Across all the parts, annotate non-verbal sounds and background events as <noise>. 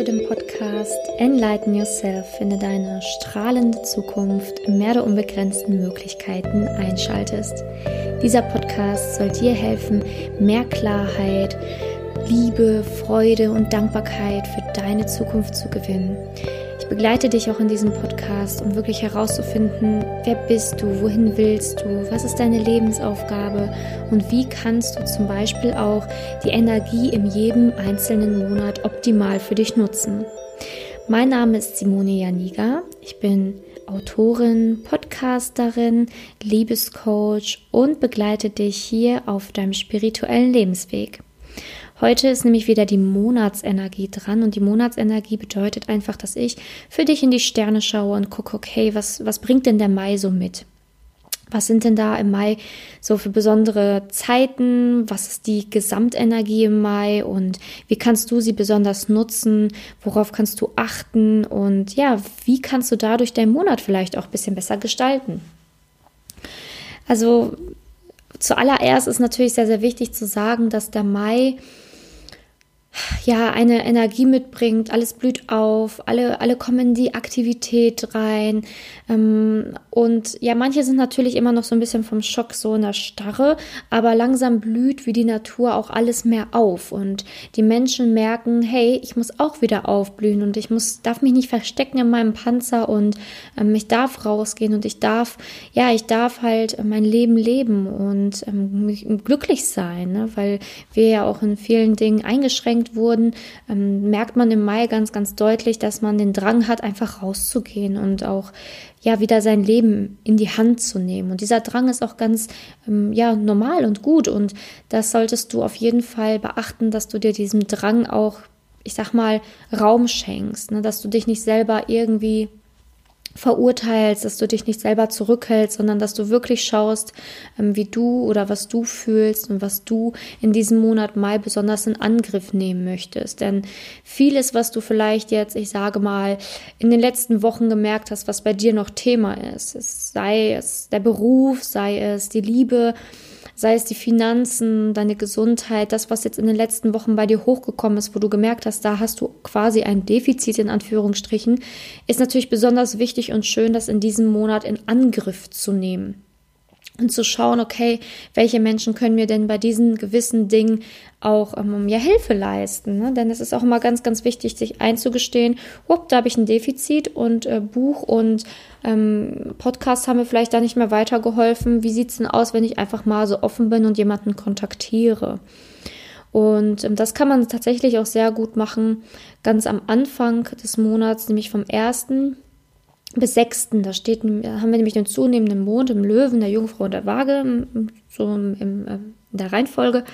zu dem Podcast Enlighten Yourself, finde deine strahlende Zukunft im Meer der unbegrenzten Möglichkeiten einschaltest. Dieser Podcast soll dir helfen, mehr Klarheit, Liebe, Freude und Dankbarkeit für deine Zukunft zu gewinnen begleite dich auch in diesem Podcast, um wirklich herauszufinden, wer bist du, wohin willst du, was ist deine Lebensaufgabe und wie kannst du zum Beispiel auch die Energie in jedem einzelnen Monat optimal für dich nutzen. Mein Name ist Simone Janiga. Ich bin Autorin, Podcasterin, Liebescoach und begleite dich hier auf deinem spirituellen Lebensweg. Heute ist nämlich wieder die Monatsenergie dran und die Monatsenergie bedeutet einfach, dass ich für dich in die Sterne schaue und gucke, okay, was, was bringt denn der Mai so mit? Was sind denn da im Mai so für besondere Zeiten? Was ist die Gesamtenergie im Mai und wie kannst du sie besonders nutzen? Worauf kannst du achten? Und ja, wie kannst du dadurch deinen Monat vielleicht auch ein bisschen besser gestalten? Also zuallererst ist natürlich sehr, sehr wichtig zu sagen, dass der Mai ja, eine Energie mitbringt, alles blüht auf, alle, alle kommen in die Aktivität rein. Ähm, und ja, manche sind natürlich immer noch so ein bisschen vom Schock so in der Starre, aber langsam blüht wie die Natur auch alles mehr auf. Und die Menschen merken, hey, ich muss auch wieder aufblühen und ich muss, darf mich nicht verstecken in meinem Panzer und ähm, ich darf rausgehen und ich darf, ja, ich darf halt mein Leben leben und ähm, glücklich sein, ne? weil wir ja auch in vielen Dingen eingeschränkt eingeschränkt wurden, ähm, merkt man im Mai ganz, ganz deutlich, dass man den Drang hat, einfach rauszugehen und auch ja wieder sein Leben in die Hand zu nehmen. Und dieser Drang ist auch ganz ähm, ja normal und gut. Und das solltest du auf jeden Fall beachten, dass du dir diesem Drang auch, ich sag mal, Raum schenkst, ne? dass du dich nicht selber irgendwie verurteilst, dass du dich nicht selber zurückhältst, sondern dass du wirklich schaust, ähm, wie du oder was du fühlst und was du in diesem Monat Mai besonders in Angriff nehmen möchtest. Denn vieles, was du vielleicht jetzt, ich sage mal, in den letzten Wochen gemerkt hast, was bei dir noch Thema ist, sei es der Beruf, sei es die Liebe, sei es die Finanzen, deine Gesundheit, das, was jetzt in den letzten Wochen bei dir hochgekommen ist, wo du gemerkt hast, da hast du quasi ein Defizit in Anführungsstrichen, ist natürlich besonders wichtig und schön, das in diesem Monat in Angriff zu nehmen und zu schauen, okay, welche Menschen können mir denn bei diesen gewissen Dingen auch ähm, ja Hilfe leisten. Ne? Denn es ist auch immer ganz, ganz wichtig, sich einzugestehen, hopp, da habe ich ein Defizit und äh, Buch und ähm, Podcast haben mir vielleicht da nicht mehr weitergeholfen. Wie sieht es denn aus, wenn ich einfach mal so offen bin und jemanden kontaktiere? Und ähm, das kann man tatsächlich auch sehr gut machen, ganz am Anfang des Monats, nämlich vom ersten bis 6. Da steht, haben wir nämlich den zunehmenden Mond im Löwen, der Jungfrau und der Waage, so im, im, äh, in der Reihenfolge.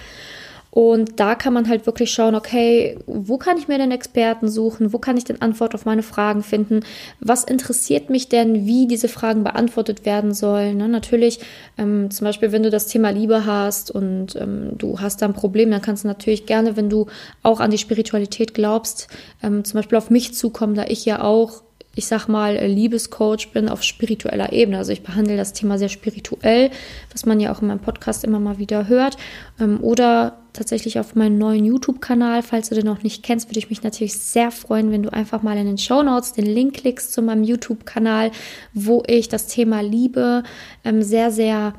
Und da kann man halt wirklich schauen, okay, wo kann ich mir denn Experten suchen? Wo kann ich denn Antwort auf meine Fragen finden? Was interessiert mich denn, wie diese Fragen beantwortet werden sollen? Ne? Natürlich, ähm, zum Beispiel, wenn du das Thema Liebe hast und ähm, du hast da ein Problem, dann kannst du natürlich gerne, wenn du auch an die Spiritualität glaubst, ähm, zum Beispiel auf mich zukommen, da ich ja auch ich sag mal, äh, Liebescoach bin auf spiritueller Ebene. Also ich behandle das Thema sehr spirituell, was man ja auch in meinem Podcast immer mal wieder hört. Ähm, oder tatsächlich auf meinem neuen YouTube-Kanal. Falls du den noch nicht kennst, würde ich mich natürlich sehr freuen, wenn du einfach mal in den Show Notes den Link klickst zu meinem YouTube-Kanal, wo ich das Thema Liebe ähm, sehr, sehr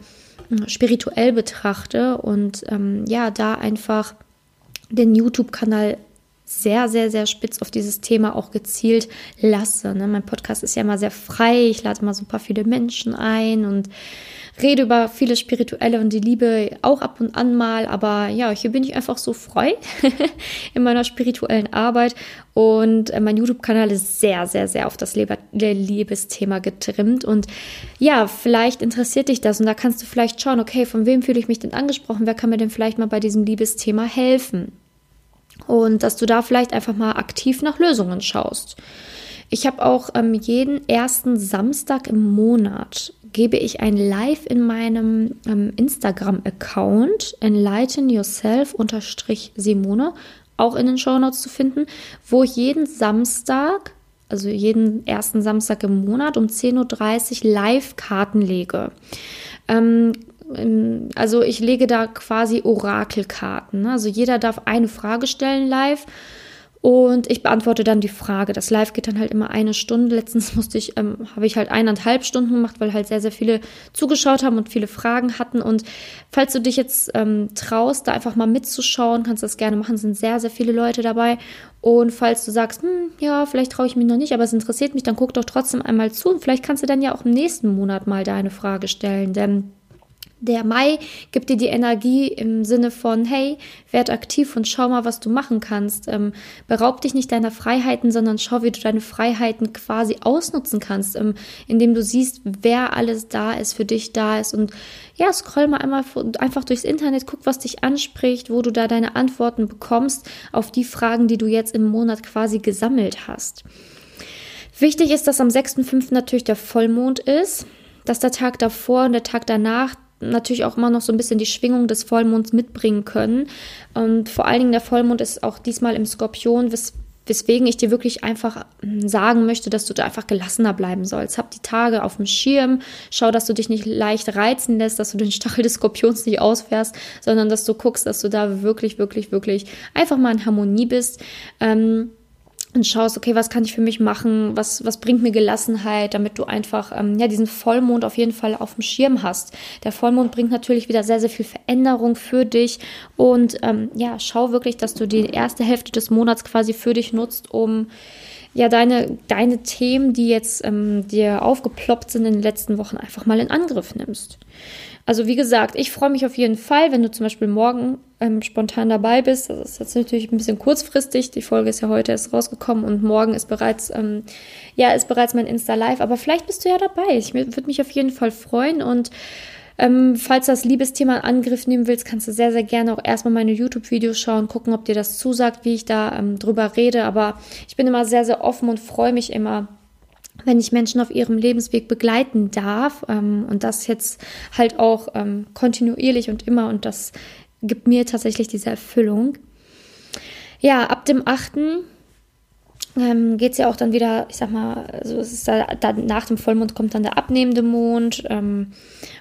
äh, spirituell betrachte und ähm, ja, da einfach den YouTube-Kanal sehr, sehr, sehr spitz auf dieses Thema auch gezielt lasse. Ne? Mein Podcast ist ja immer sehr frei. Ich lade ein paar viele Menschen ein und rede über viele spirituelle und die Liebe auch ab und an mal. Aber ja, hier bin ich einfach so frei <laughs> in meiner spirituellen Arbeit. Und äh, mein YouTube-Kanal ist sehr, sehr, sehr auf das Liebesthema getrimmt. Und ja, vielleicht interessiert dich das. Und da kannst du vielleicht schauen, okay, von wem fühle ich mich denn angesprochen? Wer kann mir denn vielleicht mal bei diesem Liebesthema helfen? Und dass du da vielleicht einfach mal aktiv nach Lösungen schaust. Ich habe auch ähm, jeden ersten Samstag im Monat gebe ich ein Live in meinem ähm, Instagram-Account enlighten yourself Simone auch in den Show Notes zu finden, wo ich jeden Samstag, also jeden ersten Samstag im Monat um 10.30 Uhr Live-Karten lege. Ähm, also ich lege da quasi Orakelkarten. Ne? Also jeder darf eine Frage stellen live Und ich beantworte dann die Frage. Das Live geht dann halt immer eine Stunde. Letztens musste ich, ähm, habe ich halt eineinhalb Stunden gemacht, weil halt sehr, sehr viele zugeschaut haben und viele Fragen hatten. Und falls du dich jetzt ähm, traust, da einfach mal mitzuschauen, kannst du das gerne machen. Es sind sehr, sehr viele Leute dabei. Und falls du sagst, hm, ja, vielleicht traue ich mich noch nicht, aber es interessiert mich, dann guck doch trotzdem einmal zu. Und vielleicht kannst du dann ja auch im nächsten Monat mal deine Frage stellen. Denn der Mai gibt dir die Energie im Sinne von, hey, werd aktiv und schau mal, was du machen kannst. Ähm, beraub dich nicht deiner Freiheiten, sondern schau, wie du deine Freiheiten quasi ausnutzen kannst, ähm, indem du siehst, wer alles da ist, für dich da ist. Und ja, scroll mal einmal einfach durchs Internet, guck, was dich anspricht, wo du da deine Antworten bekommst auf die Fragen, die du jetzt im Monat quasi gesammelt hast. Wichtig ist, dass am 6.5. natürlich der Vollmond ist, dass der Tag davor und der Tag danach natürlich auch immer noch so ein bisschen die Schwingung des Vollmonds mitbringen können. Und vor allen Dingen der Vollmond ist auch diesmal im Skorpion, wes weswegen ich dir wirklich einfach hm, sagen möchte, dass du da einfach gelassener bleiben sollst. Hab die Tage auf dem Schirm, schau, dass du dich nicht leicht reizen lässt, dass du den Stachel des Skorpions nicht ausfährst, sondern dass du guckst, dass du da wirklich, wirklich, wirklich einfach mal in Harmonie bist. Ähm, und schaust, okay, was kann ich für mich machen, was, was bringt mir Gelassenheit, damit du einfach ähm, ja, diesen Vollmond auf jeden Fall auf dem Schirm hast. Der Vollmond bringt natürlich wieder sehr, sehr viel Veränderung für dich und ähm, ja, schau wirklich, dass du die erste Hälfte des Monats quasi für dich nutzt, um ja, deine, deine Themen, die jetzt ähm, dir aufgeploppt sind in den letzten Wochen, einfach mal in Angriff nimmst. Also wie gesagt, ich freue mich auf jeden Fall, wenn du zum Beispiel morgen ähm, spontan dabei bist. Das ist jetzt natürlich ein bisschen kurzfristig. Die Folge ist ja heute erst rausgekommen und morgen ist bereits, ähm, ja, ist bereits mein Insta Live. Aber vielleicht bist du ja dabei. Ich würde mich auf jeden Fall freuen und ähm, falls du das Liebesthema in Angriff nehmen willst, kannst du sehr, sehr gerne auch erstmal meine YouTube-Videos schauen, gucken, ob dir das zusagt, wie ich da ähm, drüber rede. Aber ich bin immer sehr, sehr offen und freue mich immer, wenn ich Menschen auf ihrem Lebensweg begleiten darf ähm, und das jetzt halt auch ähm, kontinuierlich und immer und das gibt mir tatsächlich diese Erfüllung. Ja, ab dem 8. Ähm, geht es ja auch dann wieder, ich sag mal, also es ist da, da, nach dem Vollmond kommt dann der abnehmende Mond ähm,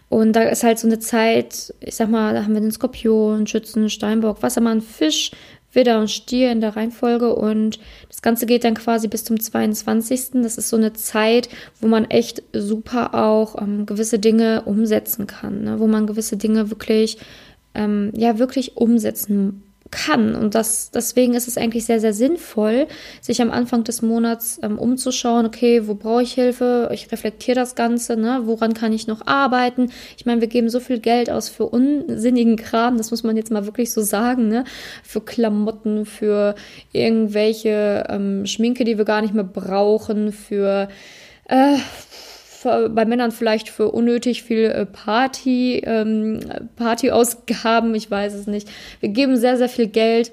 und da ist halt so eine Zeit, ich sag mal, da haben wir den Skorpion, Schützen, Steinbock, Wassermann, Fisch, Widder und Stier in der Reihenfolge und das Ganze geht dann quasi bis zum 22. Das ist so eine Zeit, wo man echt super auch ähm, gewisse Dinge umsetzen kann, ne? wo man gewisse Dinge wirklich, ähm, ja, wirklich umsetzen kann. Und das, deswegen ist es eigentlich sehr, sehr sinnvoll, sich am Anfang des Monats ähm, umzuschauen, okay, wo brauche ich Hilfe? Ich reflektiere das Ganze, ne? woran kann ich noch arbeiten? Ich meine, wir geben so viel Geld aus für unsinnigen Kram, das muss man jetzt mal wirklich so sagen, ne? Für Klamotten, für irgendwelche ähm, Schminke, die wir gar nicht mehr brauchen, für äh, bei Männern vielleicht für unnötig viel äh, Party, ähm, Partyausgaben, ich weiß es nicht. Wir geben sehr, sehr viel Geld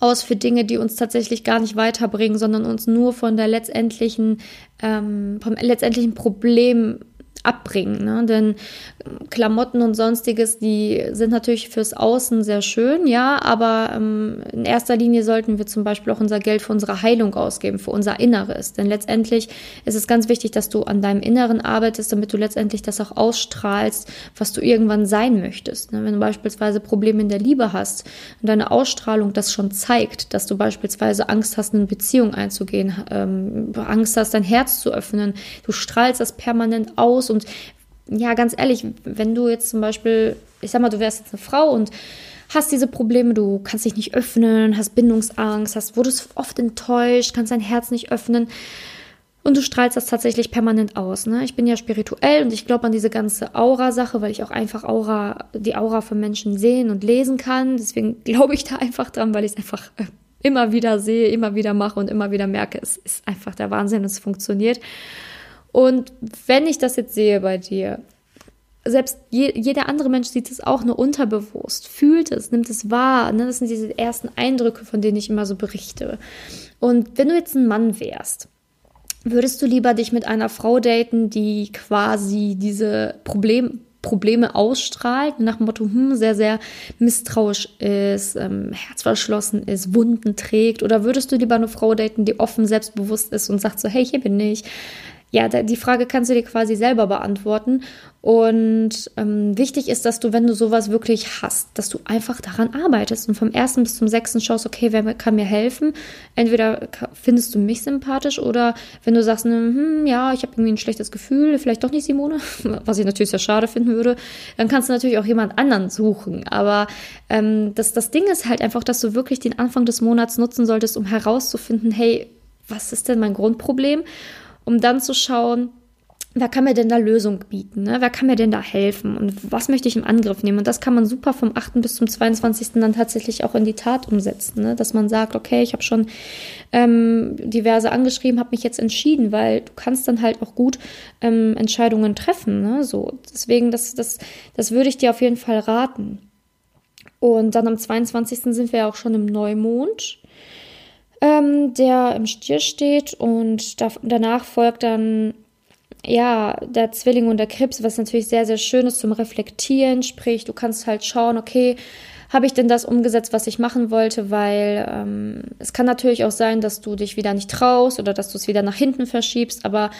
aus für Dinge, die uns tatsächlich gar nicht weiterbringen, sondern uns nur von der letztendlichen, ähm, vom letztendlichen Problem abbringen. Ne? Denn Klamotten und sonstiges, die sind natürlich fürs Außen sehr schön, ja, aber ähm, in erster Linie sollten wir zum Beispiel auch unser Geld für unsere Heilung ausgeben, für unser Inneres. Denn letztendlich ist es ganz wichtig, dass du an deinem Inneren arbeitest, damit du letztendlich das auch ausstrahlst, was du irgendwann sein möchtest. Ne? Wenn du beispielsweise Probleme in der Liebe hast und deine Ausstrahlung das schon zeigt, dass du beispielsweise Angst hast, eine Beziehung einzugehen, ähm, Angst hast, dein Herz zu öffnen, du strahlst das permanent aus und ja, ganz ehrlich, wenn du jetzt zum Beispiel, ich sag mal, du wärst jetzt eine Frau und hast diese Probleme, du kannst dich nicht öffnen, hast Bindungsangst, hast, wurdest oft enttäuscht, kannst dein Herz nicht öffnen und du strahlst das tatsächlich permanent aus. Ne? Ich bin ja spirituell und ich glaube an diese ganze Aura-Sache, weil ich auch einfach Aura, die Aura von Menschen sehen und lesen kann. Deswegen glaube ich da einfach dran, weil ich es einfach äh, immer wieder sehe, immer wieder mache und immer wieder merke, es ist einfach der Wahnsinn, es funktioniert. Und wenn ich das jetzt sehe bei dir, selbst je, jeder andere Mensch sieht es auch nur unterbewusst, fühlt es, nimmt es wahr. Ne? Das sind diese ersten Eindrücke, von denen ich immer so berichte. Und wenn du jetzt ein Mann wärst, würdest du lieber dich mit einer Frau daten, die quasi diese Problem, Probleme ausstrahlt, nach dem Motto, hm, sehr, sehr misstrauisch ist, ähm, herzverschlossen ist, Wunden trägt? Oder würdest du lieber eine Frau daten, die offen selbstbewusst ist und sagt so, hey, hier bin ich, ja, die Frage kannst du dir quasi selber beantworten. Und ähm, wichtig ist, dass du, wenn du sowas wirklich hast, dass du einfach daran arbeitest und vom ersten bis zum sechsten schaust, okay, wer kann mir helfen? Entweder findest du mich sympathisch oder wenn du sagst, hm, ja, ich habe irgendwie ein schlechtes Gefühl, vielleicht doch nicht Simone, <laughs> was ich natürlich sehr schade finden würde, dann kannst du natürlich auch jemand anderen suchen. Aber ähm, das, das Ding ist halt einfach, dass du wirklich den Anfang des Monats nutzen solltest, um herauszufinden, hey, was ist denn mein Grundproblem? Um dann zu schauen, wer kann mir denn da Lösung bieten? Ne? Wer kann mir denn da helfen? Und was möchte ich im Angriff nehmen? Und das kann man super vom 8. bis zum 22. dann tatsächlich auch in die Tat umsetzen. Ne? Dass man sagt, okay, ich habe schon ähm, diverse angeschrieben, habe mich jetzt entschieden, weil du kannst dann halt auch gut ähm, Entscheidungen treffen. Ne? So, deswegen, das, das, das würde ich dir auf jeden Fall raten. Und dann am 22. sind wir ja auch schon im Neumond ähm, der im Stier steht und da, danach folgt dann ja, der Zwilling und der Krebs, was natürlich sehr, sehr schön ist zum Reflektieren. Sprich, du kannst halt schauen, okay, habe ich denn das umgesetzt, was ich machen wollte? Weil ähm, es kann natürlich auch sein, dass du dich wieder nicht traust oder dass du es wieder nach hinten verschiebst. Aber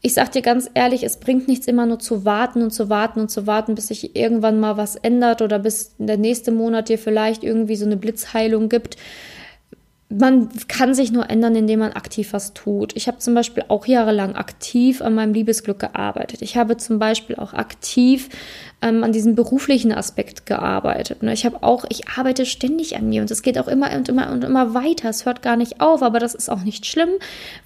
ich sag dir ganz ehrlich, es bringt nichts immer nur zu warten und zu warten und zu warten, bis sich irgendwann mal was ändert oder bis der nächste Monat dir vielleicht irgendwie so eine Blitzheilung gibt man kann sich nur ändern, indem man aktiv was tut. Ich habe zum Beispiel auch jahrelang aktiv an meinem Liebesglück gearbeitet. Ich habe zum Beispiel auch aktiv ähm, an diesem beruflichen Aspekt gearbeitet. Ne? Ich habe auch, ich arbeite ständig an mir und es geht auch immer und immer und immer weiter. Es hört gar nicht auf, aber das ist auch nicht schlimm,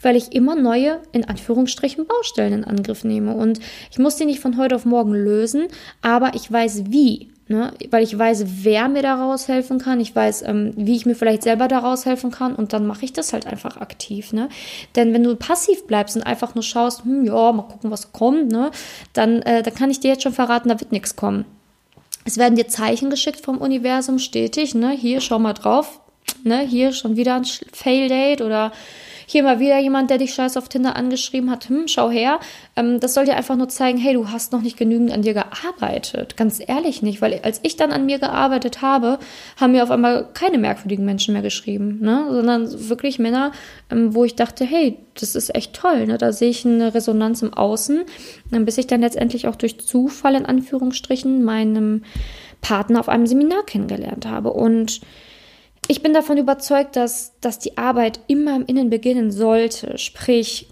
weil ich immer neue, in Anführungsstrichen, Baustellen in Angriff nehme. Und ich muss die nicht von heute auf morgen lösen, aber ich weiß wie. Ne? Weil ich weiß, wer mir daraus helfen kann. Ich weiß, ähm, wie ich mir vielleicht selber daraus helfen kann. Und dann mache ich das halt einfach aktiv. Ne? Denn wenn du passiv bleibst und einfach nur schaust, hm, ja, mal gucken, was kommt, ne? dann, äh, dann kann ich dir jetzt schon verraten, da wird nichts kommen. Es werden dir Zeichen geschickt vom Universum stetig. Ne? Hier, schau mal drauf. Ne? Hier schon wieder ein Fail-Date oder hier mal wieder jemand, der dich scheiß auf Tinder angeschrieben hat, hm, schau her. Ähm, das soll dir einfach nur zeigen, hey, du hast noch nicht genügend an dir gearbeitet. Ganz ehrlich nicht, weil als ich dann an mir gearbeitet habe, haben mir auf einmal keine merkwürdigen Menschen mehr geschrieben, ne? sondern wirklich Männer, ähm, wo ich dachte, hey, das ist echt toll. Ne? Da sehe ich eine Resonanz im Außen, bis ich dann letztendlich auch durch Zufall in Anführungsstrichen meinem Partner auf einem Seminar kennengelernt habe. Und ich bin davon überzeugt, dass, dass die Arbeit immer im Innen beginnen sollte. Sprich,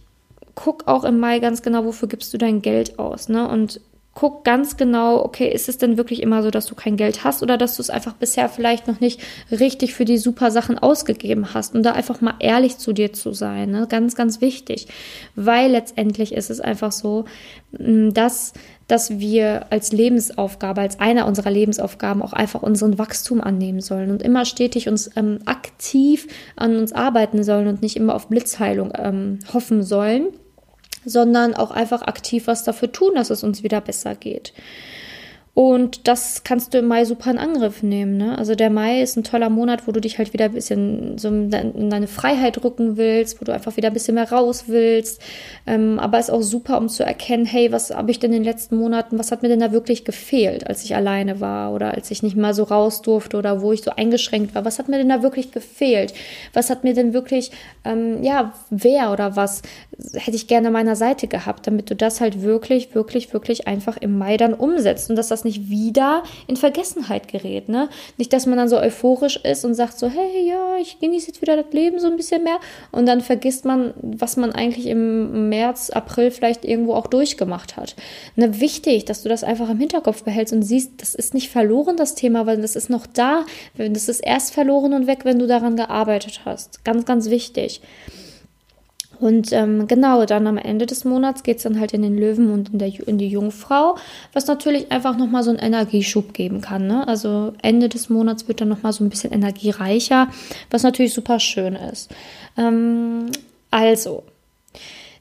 guck auch im Mai ganz genau, wofür gibst du dein Geld aus. Ne? Und guck ganz genau, okay, ist es denn wirklich immer so, dass du kein Geld hast oder dass du es einfach bisher vielleicht noch nicht richtig für die super Sachen ausgegeben hast und da einfach mal ehrlich zu dir zu sein, ne? ganz, ganz wichtig, weil letztendlich ist es einfach so, mm, dass dass wir als Lebensaufgabe, als eine unserer Lebensaufgaben auch einfach unseren Wachstum annehmen sollen und immer stetig uns ähm, aktiv an uns arbeiten sollen und nicht immer auf Blitzheilung ähm, hoffen sollen sondern auch einfach aktiv was dafür tun, dass es uns wieder besser geht. Und das kannst du im Mai super in Angriff nehmen. Ne? Also der Mai ist ein toller Monat, wo du dich halt wieder ein bisschen so in deine Freiheit rücken willst, wo du einfach wieder ein bisschen mehr raus willst. Ähm, aber ist auch super, um zu erkennen, hey, was habe ich denn in den letzten Monaten, was hat mir denn da wirklich gefehlt, als ich alleine war oder als ich nicht mal so raus durfte oder wo ich so eingeschränkt war. Was hat mir denn da wirklich gefehlt? Was hat mir denn wirklich, ähm, ja, wer oder was hätte ich gerne an meiner Seite gehabt, damit du das halt wirklich, wirklich, wirklich einfach im Mai dann umsetzt und dass das nicht wieder in Vergessenheit gerät. Ne? Nicht, dass man dann so euphorisch ist und sagt so, hey, ja, ich genieße jetzt wieder das Leben so ein bisschen mehr und dann vergisst man, was man eigentlich im März, April vielleicht irgendwo auch durchgemacht hat. Ne, wichtig, dass du das einfach im Hinterkopf behältst und siehst, das ist nicht verloren, das Thema, weil das ist noch da. Das ist erst verloren und weg, wenn du daran gearbeitet hast. Ganz, ganz wichtig. Und ähm, genau, dann am Ende des Monats geht es dann halt in den Löwen und in, der, in die Jungfrau, was natürlich einfach nochmal so einen Energieschub geben kann. Ne? Also Ende des Monats wird dann nochmal so ein bisschen energiereicher, was natürlich super schön ist. Ähm, also,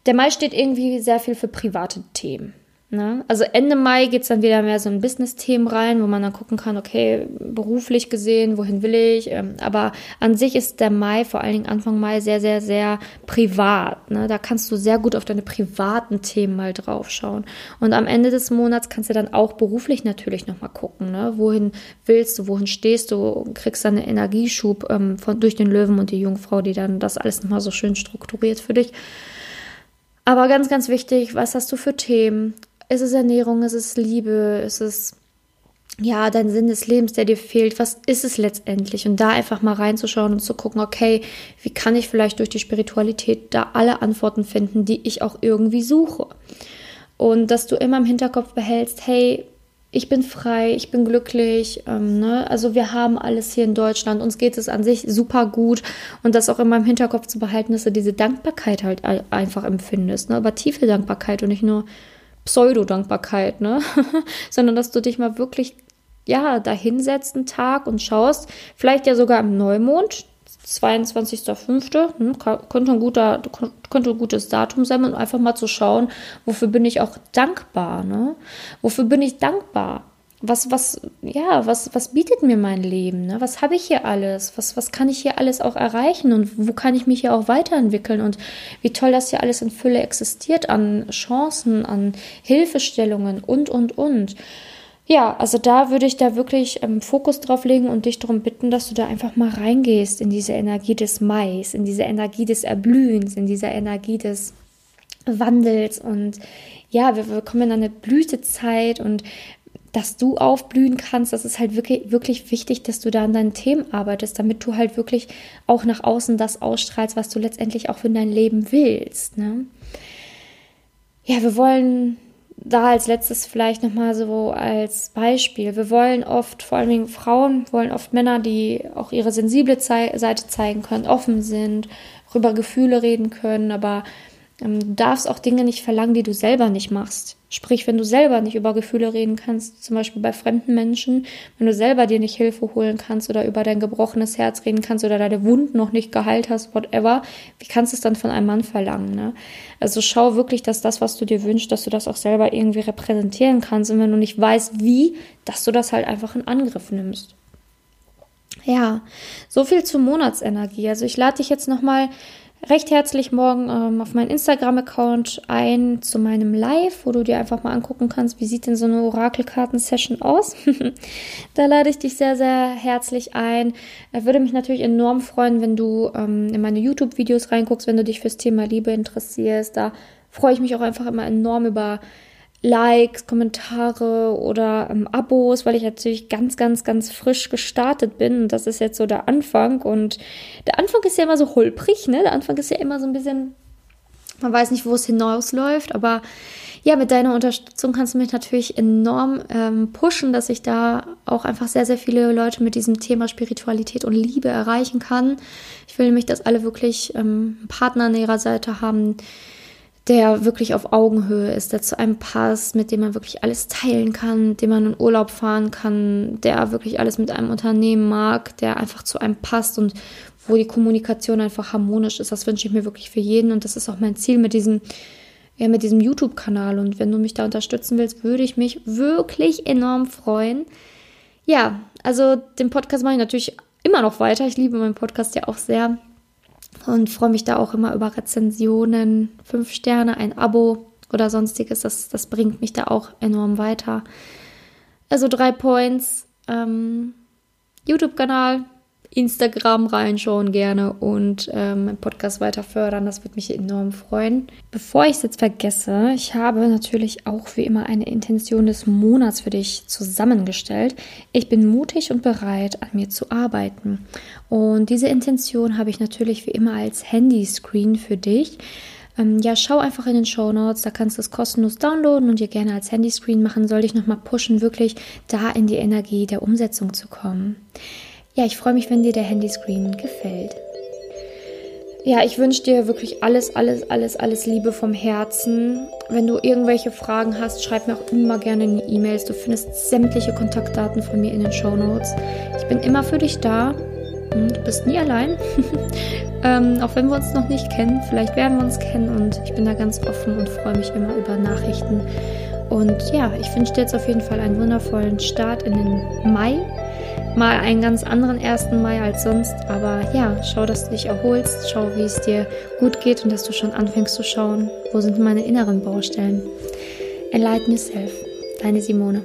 der Mai steht irgendwie sehr viel für private Themen. Ne? Also Ende Mai geht es dann wieder mehr so in Business-Themen rein, wo man dann gucken kann, okay, beruflich gesehen, wohin will ich. Ähm, aber an sich ist der Mai, vor allen Dingen Anfang Mai, sehr, sehr, sehr privat. Ne? Da kannst du sehr gut auf deine privaten Themen mal drauf schauen. Und am Ende des Monats kannst du dann auch beruflich natürlich nochmal gucken, ne? wohin willst du, wohin stehst du, kriegst dann einen Energieschub ähm, von, durch den Löwen und die Jungfrau, die dann das alles nochmal so schön strukturiert für dich. Aber ganz, ganz wichtig, was hast du für Themen? Ist es Ernährung? Ist es Liebe? Ist es ja, dein Sinn des Lebens, der dir fehlt, was ist es letztendlich? Und da einfach mal reinzuschauen und zu gucken, okay, wie kann ich vielleicht durch die Spiritualität da alle Antworten finden, die ich auch irgendwie suche? Und dass du immer im Hinterkopf behältst, hey, ich bin frei, ich bin glücklich. Ähm, ne? Also wir haben alles hier in Deutschland, uns geht es an sich super gut und das auch immer im Hinterkopf zu behalten, dass du diese Dankbarkeit halt einfach empfindest, ne? aber tiefe Dankbarkeit und nicht nur Pseudo-Dankbarkeit, ne? <laughs> sondern dass du dich mal wirklich ja, da hinsetzt einen Tag und schaust, vielleicht ja sogar im Neumond, 22.05., hm, könnte, ein guter, könnte ein gutes Datum sein, um einfach mal zu schauen, wofür bin ich auch dankbar, ne? Wofür bin ich dankbar? Was, was, ja, was, was bietet mir mein Leben? Ne? Was habe ich hier alles? Was, was kann ich hier alles auch erreichen? Und wo kann ich mich hier auch weiterentwickeln? Und wie toll das hier alles in Fülle existiert an Chancen, an Hilfestellungen und, und, und. Ja, also da würde ich da wirklich ähm, Fokus drauf legen und dich darum bitten, dass du da einfach mal reingehst in diese Energie des Mais, in diese Energie des Erblühens, in diese Energie des Wandels und ja, wir, wir kommen in eine Blütezeit und dass du aufblühen kannst, das ist halt wirklich, wirklich wichtig, dass du da an deinen Themen arbeitest, damit du halt wirklich auch nach außen das ausstrahlst, was du letztendlich auch für dein Leben willst. Ne? Ja, wir wollen da als letztes vielleicht nochmal so als Beispiel. Wir wollen oft, vor Dingen Frauen, wollen oft Männer, die auch ihre sensible Seite zeigen können, offen sind, über Gefühle reden können, aber du darfst auch Dinge nicht verlangen, die du selber nicht machst. Sprich, wenn du selber nicht über Gefühle reden kannst, zum Beispiel bei fremden Menschen, wenn du selber dir nicht Hilfe holen kannst oder über dein gebrochenes Herz reden kannst oder deine Wunden noch nicht geheilt hast, whatever, wie kannst du es dann von einem Mann verlangen? Ne? Also schau wirklich, dass das, was du dir wünschst, dass du das auch selber irgendwie repräsentieren kannst. Und wenn du nicht weißt, wie, dass du das halt einfach in Angriff nimmst. Ja, so viel zur Monatsenergie. Also ich lade dich jetzt nochmal recht herzlich morgen ähm, auf meinen Instagram-Account ein zu meinem Live, wo du dir einfach mal angucken kannst, wie sieht denn so eine Orakelkarten-Session aus. <laughs> da lade ich dich sehr, sehr herzlich ein. Er würde mich natürlich enorm freuen, wenn du ähm, in meine YouTube-Videos reinguckst, wenn du dich fürs Thema Liebe interessierst. Da freue ich mich auch einfach immer enorm über Likes, Kommentare oder ähm, Abos, weil ich natürlich ganz, ganz, ganz frisch gestartet bin. Und das ist jetzt so der Anfang. Und der Anfang ist ja immer so holprig, ne? Der Anfang ist ja immer so ein bisschen, man weiß nicht, wo es hinausläuft, aber ja, mit deiner Unterstützung kannst du mich natürlich enorm ähm, pushen, dass ich da auch einfach sehr, sehr viele Leute mit diesem Thema Spiritualität und Liebe erreichen kann. Ich will nämlich, dass alle wirklich ähm, einen Partner an ihrer Seite haben, der wirklich auf Augenhöhe ist, der zu einem passt, mit dem man wirklich alles teilen kann, dem man in Urlaub fahren kann, der wirklich alles mit einem Unternehmen mag, der einfach zu einem passt und wo die Kommunikation einfach harmonisch ist. Das wünsche ich mir wirklich für jeden und das ist auch mein Ziel mit diesem, ja, mit diesem YouTube-Kanal. Und wenn du mich da unterstützen willst, würde ich mich wirklich enorm freuen. Ja, also den Podcast mache ich natürlich immer noch weiter. Ich liebe meinen Podcast ja auch sehr und freue mich da auch immer über Rezensionen, fünf Sterne, ein Abo oder sonstiges. Das, das bringt mich da auch enorm weiter. Also drei Points. Ähm, YouTube-Kanal, Instagram reinschauen gerne und ähm, meinen Podcast weiter fördern. Das würde mich enorm freuen. Bevor ich es jetzt vergesse, ich habe natürlich auch wie immer eine Intention des Monats für dich zusammengestellt. Ich bin mutig und bereit, an mir zu arbeiten. Und diese Intention habe ich natürlich wie immer als Handyscreen für dich. Ähm, ja, schau einfach in den Show Notes, da kannst du es kostenlos downloaden und dir gerne als Handyscreen machen. Soll ich nochmal pushen, wirklich da in die Energie der Umsetzung zu kommen. Ja, ich freue mich, wenn dir der Handyscreen gefällt. Ja, ich wünsche dir wirklich alles, alles, alles, alles Liebe vom Herzen. Wenn du irgendwelche Fragen hast, schreib mir auch immer gerne in die E-Mails. Du findest sämtliche Kontaktdaten von mir in den Show Notes. Ich bin immer für dich da. Du bist nie allein. <laughs> ähm, auch wenn wir uns noch nicht kennen, vielleicht werden wir uns kennen und ich bin da ganz offen und freue mich immer über Nachrichten. Und ja, ich wünsche dir jetzt auf jeden Fall einen wundervollen Start in den Mai mal einen ganz anderen 1. Mai als sonst. Aber ja, schau, dass du dich erholst, schau, wie es dir gut geht und dass du schon anfängst zu schauen, wo sind meine inneren Baustellen. Enlighten yourself. Deine Simone.